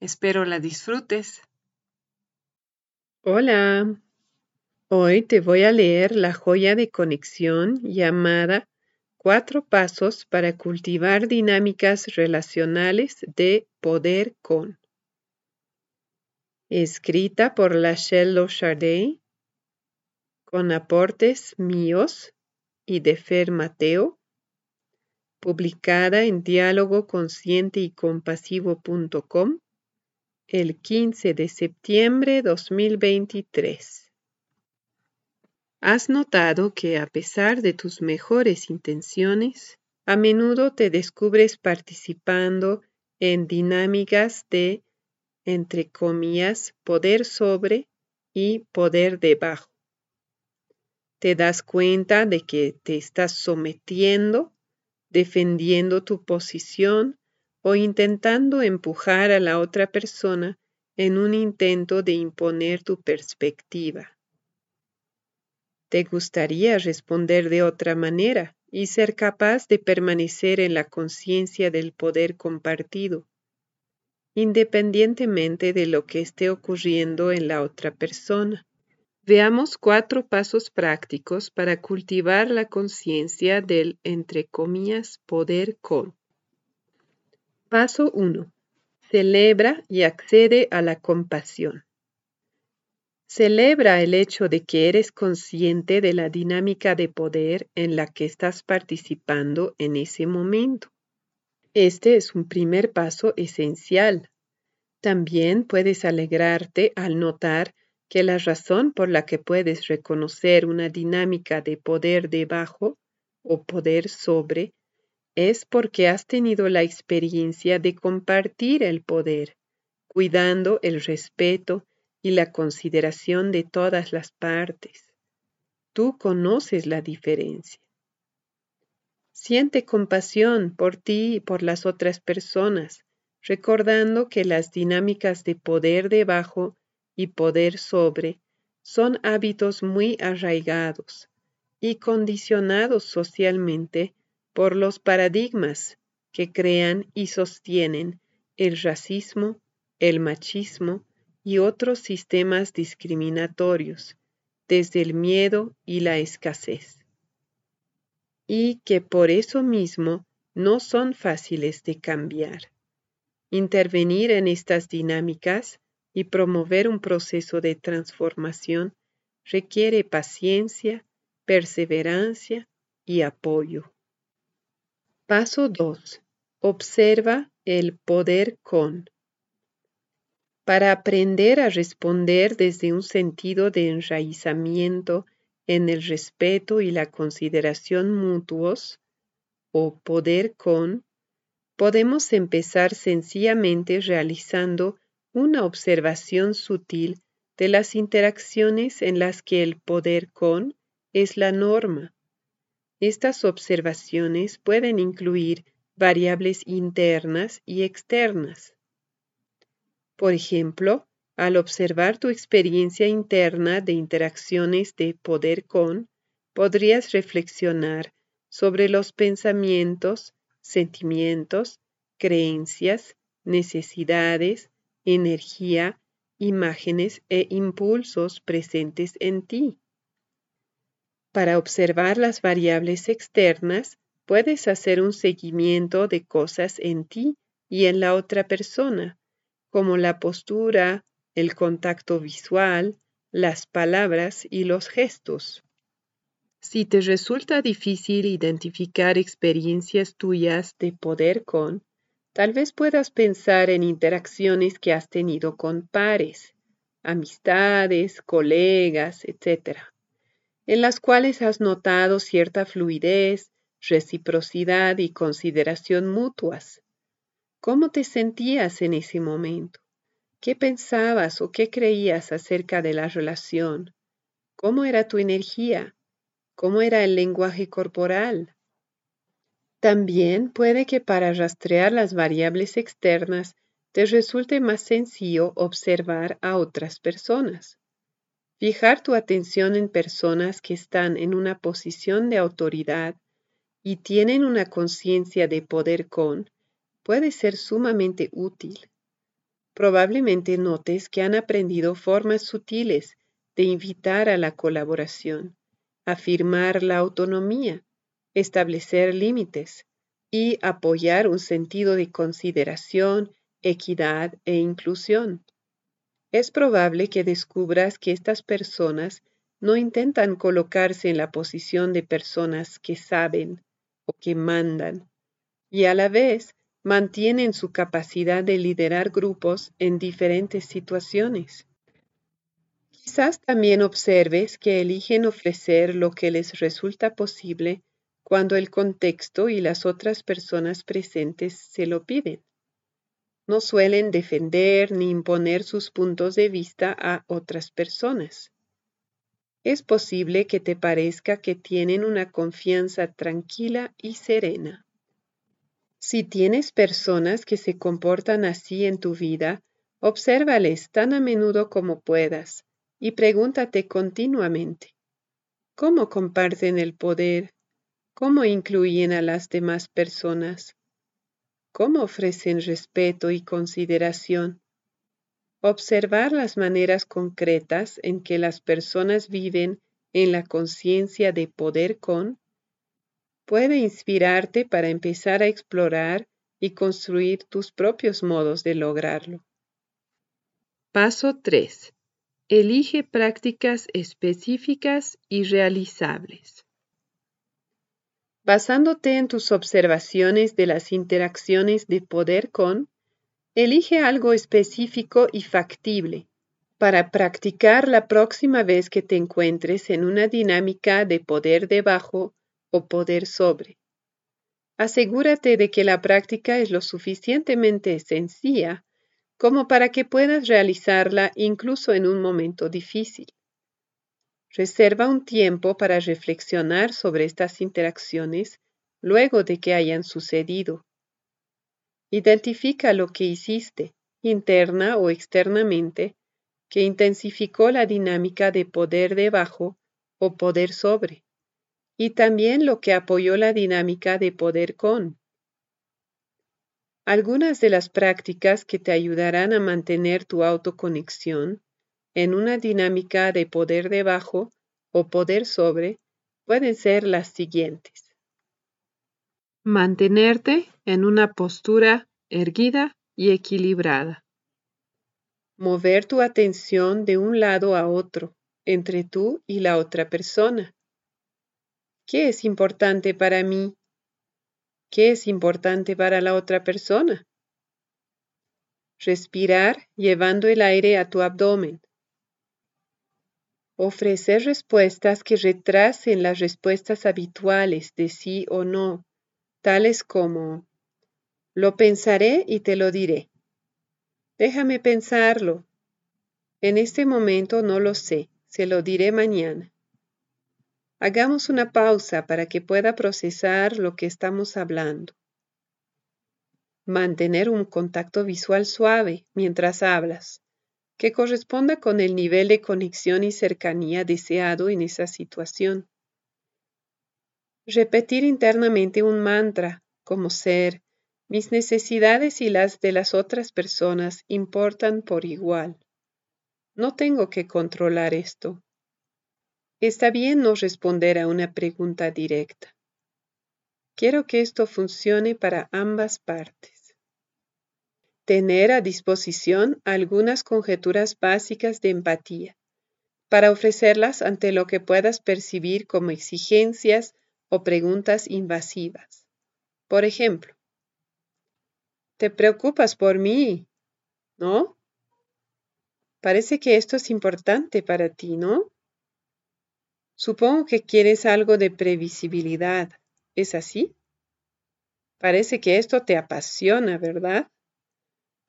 Espero la disfrutes. Hola, hoy te voy a leer la joya de conexión llamada Cuatro Pasos para cultivar dinámicas relacionales de poder con. Escrita por Lachelle Lochardet, con aportes míos y de Fer Mateo, publicada en diálogo consciente y compasivo.com el 15 de septiembre 2023. ¿Has notado que a pesar de tus mejores intenciones, a menudo te descubres participando en dinámicas de, entre comillas, poder sobre y poder debajo? Te das cuenta de que te estás sometiendo, defendiendo tu posición o intentando empujar a la otra persona en un intento de imponer tu perspectiva. ¿Te gustaría responder de otra manera y ser capaz de permanecer en la conciencia del poder compartido, independientemente de lo que esté ocurriendo en la otra persona? Veamos cuatro pasos prácticos para cultivar la conciencia del, poder con. Paso 1. Celebra y accede a la compasión. Celebra el hecho de que eres consciente de la dinámica de poder en la que estás participando en ese momento. Este es un primer paso esencial. También puedes alegrarte al notar que la razón por la que puedes reconocer una dinámica de poder debajo o poder sobre es porque has tenido la experiencia de compartir el poder, cuidando el respeto y la consideración de todas las partes. Tú conoces la diferencia. Siente compasión por ti y por las otras personas, recordando que las dinámicas de poder debajo y poder sobre son hábitos muy arraigados y condicionados socialmente por los paradigmas que crean y sostienen el racismo, el machismo y otros sistemas discriminatorios, desde el miedo y la escasez, y que por eso mismo no son fáciles de cambiar. Intervenir en estas dinámicas y promover un proceso de transformación requiere paciencia, perseverancia y apoyo. Paso 2. Observa el poder con. Para aprender a responder desde un sentido de enraizamiento en el respeto y la consideración mutuos, o poder con, podemos empezar sencillamente realizando una observación sutil de las interacciones en las que el poder con es la norma estas observaciones pueden incluir variables internas y externas. Por ejemplo, al observar tu experiencia interna de interacciones de poder con, podrías reflexionar sobre los pensamientos, sentimientos, creencias, necesidades, energía, imágenes e impulsos presentes en ti. Para observar las variables externas, puedes hacer un seguimiento de cosas en ti y en la otra persona, como la postura, el contacto visual, las palabras y los gestos. Si te resulta difícil identificar experiencias tuyas de poder con, tal vez puedas pensar en interacciones que has tenido con pares, amistades, colegas, etc., en las cuales has notado cierta fluidez, reciprocidad y consideración mutuas. ¿Cómo te sentías en ese momento? ¿Qué pensabas o qué creías acerca de la relación? ¿Cómo era tu energía? ¿Cómo era el lenguaje corporal? También puede que para rastrear las variables externas te resulte más sencillo observar a otras personas. Fijar tu atención en personas que están en una posición de autoridad y tienen una conciencia de poder con puede ser sumamente útil. Probablemente notes que han aprendido formas sutiles de invitar a la colaboración afirmar la autonomía, establecer límites y apoyar un sentido de consideración, equidad e inclusión. Es probable que descubras que estas personas no intentan colocarse en la posición de personas que saben o que mandan, y a la vez mantienen su capacidad de liderar grupos en diferentes situaciones. Quizás también observes que eligen ofrecer lo que les resulta posible cuando el contexto y las otras personas presentes se lo piden. No suelen defender ni imponer sus puntos de vista a otras personas. Es posible que te parezca que tienen una confianza tranquila y serena. Si tienes personas que se comportan así en tu vida, obsérvales tan a menudo como puedas y pregúntate continuamente, ¿cómo comparten el poder? ¿Cómo incluyen a las demás personas? ¿Cómo ofrecen respeto y consideración? Observar las maneras concretas en que las personas viven en la conciencia de poder con puede inspirarte para empezar a explorar y construir tus propios modos de lograrlo. Paso 3. Elige prácticas específicas y realizables. Basándote en tus observaciones de las interacciones de poder con, elige algo específico y factible para practicar la próxima vez que te encuentres en una dinámica de poder debajo o poder sobre. Asegúrate de que la práctica es lo suficientemente sencilla como para que puedas realizarla incluso en un momento difícil. Reserva un tiempo para reflexionar sobre estas interacciones luego de que hayan sucedido. Identifica lo que hiciste, interna o externamente, que intensificó la dinámica de poder debajo o poder sobre, y también lo que apoyó la dinámica de poder con. Algunas de las prácticas que te ayudarán a mantener tu autoconexión en una dinámica de poder debajo o poder sobre pueden ser las siguientes. Mantenerte en una postura erguida y equilibrada. Mover tu atención de un lado a otro entre tú y la otra persona. ¿Qué es importante para mí ¿Qué es importante para la otra persona? Respirar llevando el aire a tu abdomen. Ofrecer respuestas que retrasen las respuestas habituales de sí o no, tales como, lo pensaré y te lo diré. Déjame pensarlo. En este momento no lo sé, se lo diré mañana. Hagamos una pausa para que pueda procesar lo que estamos hablando. Mantener un contacto visual suave mientras hablas, que corresponda con el nivel de conexión y cercanía deseado en esa situación. Repetir internamente un mantra como ser, mis necesidades y las de las otras personas importan por igual. No tengo que controlar esto. Está bien no responder a una pregunta directa. Quiero que esto funcione para ambas partes. Tener a disposición algunas conjeturas básicas de empatía para ofrecerlas ante lo que puedas percibir como exigencias o preguntas invasivas. Por ejemplo, te preocupas por mí, ¿no? Parece que esto es importante para ti, ¿no? Supongo que quieres algo de previsibilidad. ¿Es así? Parece que esto te apasiona, ¿verdad?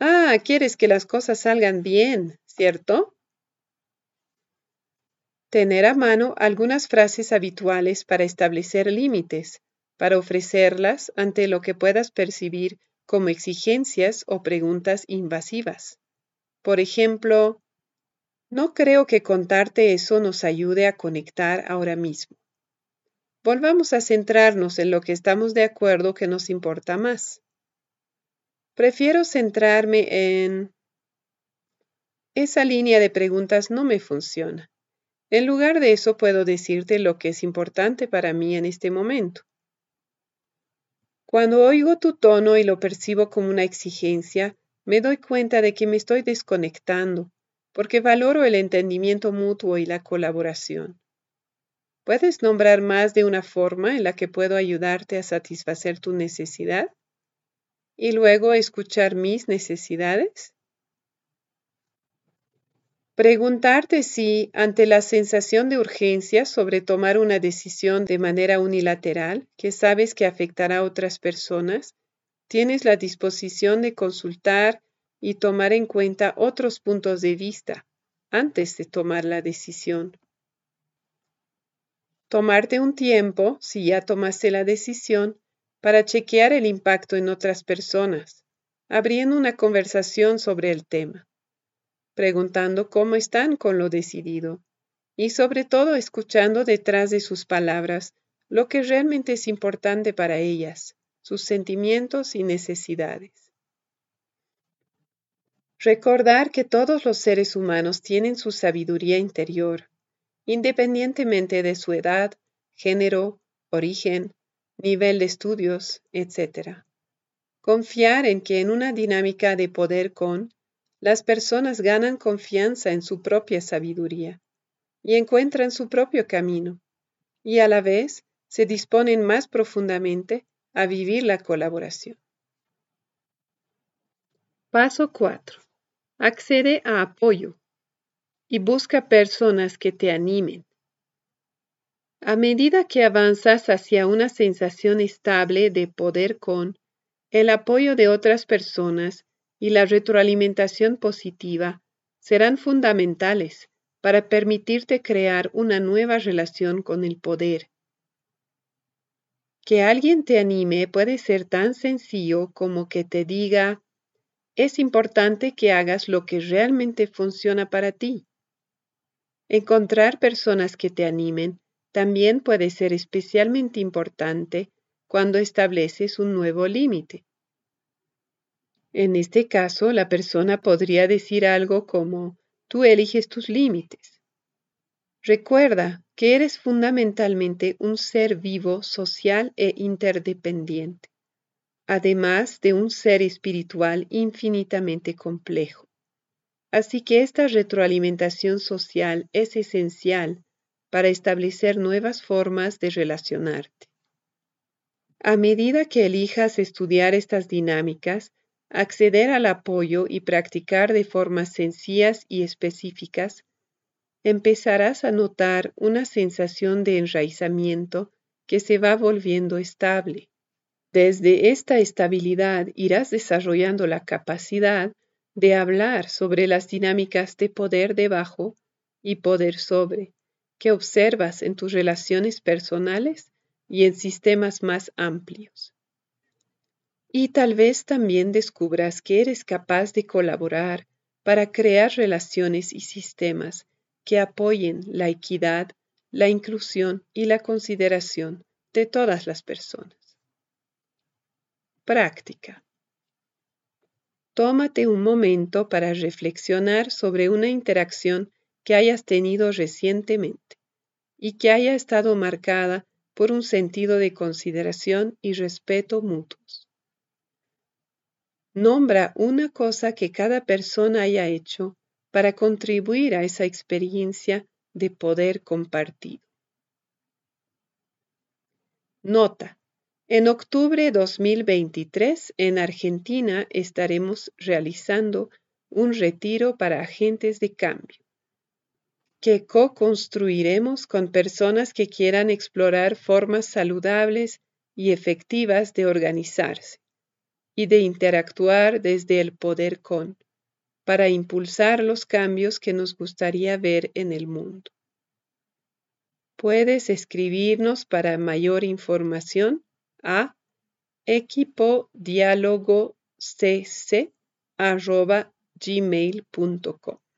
Ah, quieres que las cosas salgan bien, ¿cierto? Tener a mano algunas frases habituales para establecer límites, para ofrecerlas ante lo que puedas percibir como exigencias o preguntas invasivas. Por ejemplo, no creo que contarte eso nos ayude a conectar ahora mismo. Volvamos a centrarnos en lo que estamos de acuerdo que nos importa más. Prefiero centrarme en... Esa línea de preguntas no me funciona. En lugar de eso puedo decirte lo que es importante para mí en este momento. Cuando oigo tu tono y lo percibo como una exigencia, me doy cuenta de que me estoy desconectando porque valoro el entendimiento mutuo y la colaboración. ¿Puedes nombrar más de una forma en la que puedo ayudarte a satisfacer tu necesidad? Y luego escuchar mis necesidades. Preguntarte si, ante la sensación de urgencia sobre tomar una decisión de manera unilateral que sabes que afectará a otras personas, tienes la disposición de consultar y tomar en cuenta otros puntos de vista antes de tomar la decisión. Tomarte un tiempo, si ya tomaste la decisión, para chequear el impacto en otras personas, abriendo una conversación sobre el tema, preguntando cómo están con lo decidido y sobre todo escuchando detrás de sus palabras lo que realmente es importante para ellas, sus sentimientos y necesidades. Recordar que todos los seres humanos tienen su sabiduría interior, independientemente de su edad, género, origen, nivel de estudios, etc. Confiar en que en una dinámica de poder con, las personas ganan confianza en su propia sabiduría y encuentran su propio camino, y a la vez se disponen más profundamente a vivir la colaboración. Paso 4. Accede a apoyo y busca personas que te animen. A medida que avanzas hacia una sensación estable de poder con el apoyo de otras personas y la retroalimentación positiva serán fundamentales para permitirte crear una nueva relación con el poder. Que alguien te anime puede ser tan sencillo como que te diga, es importante que hagas lo que realmente funciona para ti. Encontrar personas que te animen también puede ser especialmente importante cuando estableces un nuevo límite. En este caso, la persona podría decir algo como, tú eliges tus límites. Recuerda que eres fundamentalmente un ser vivo, social e interdependiente además de un ser espiritual infinitamente complejo. Así que esta retroalimentación social es esencial para establecer nuevas formas de relacionarte. A medida que elijas estudiar estas dinámicas, acceder al apoyo y practicar de formas sencillas y específicas, empezarás a notar una sensación de enraizamiento que se va volviendo estable. Desde esta estabilidad irás desarrollando la capacidad de hablar sobre las dinámicas de poder debajo y poder sobre que observas en tus relaciones personales y en sistemas más amplios. Y tal vez también descubras que eres capaz de colaborar para crear relaciones y sistemas que apoyen la equidad, la inclusión y la consideración de todas las personas. Práctica. Tómate un momento para reflexionar sobre una interacción que hayas tenido recientemente y que haya estado marcada por un sentido de consideración y respeto mutuos. Nombra una cosa que cada persona haya hecho para contribuir a esa experiencia de poder compartido. Nota. En octubre 2023 en Argentina estaremos realizando un retiro para agentes de cambio que co-construiremos con personas que quieran explorar formas saludables y efectivas de organizarse y de interactuar desde el poder con, para impulsar los cambios que nos gustaría ver en el mundo. Puedes escribirnos para mayor información a equipodialogocc.gmail.com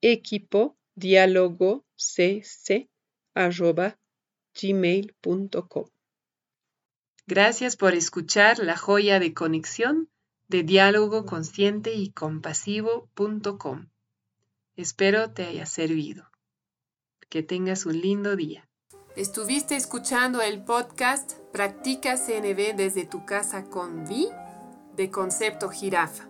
equipo diálogo gmail.com. Gracias por escuchar la joya de conexión de diálogo consciente y compasivo.com. Espero te haya servido. Que tengas un lindo día. Estuviste escuchando el podcast Practica CNB desde tu casa con Vi de Concepto Jirafa.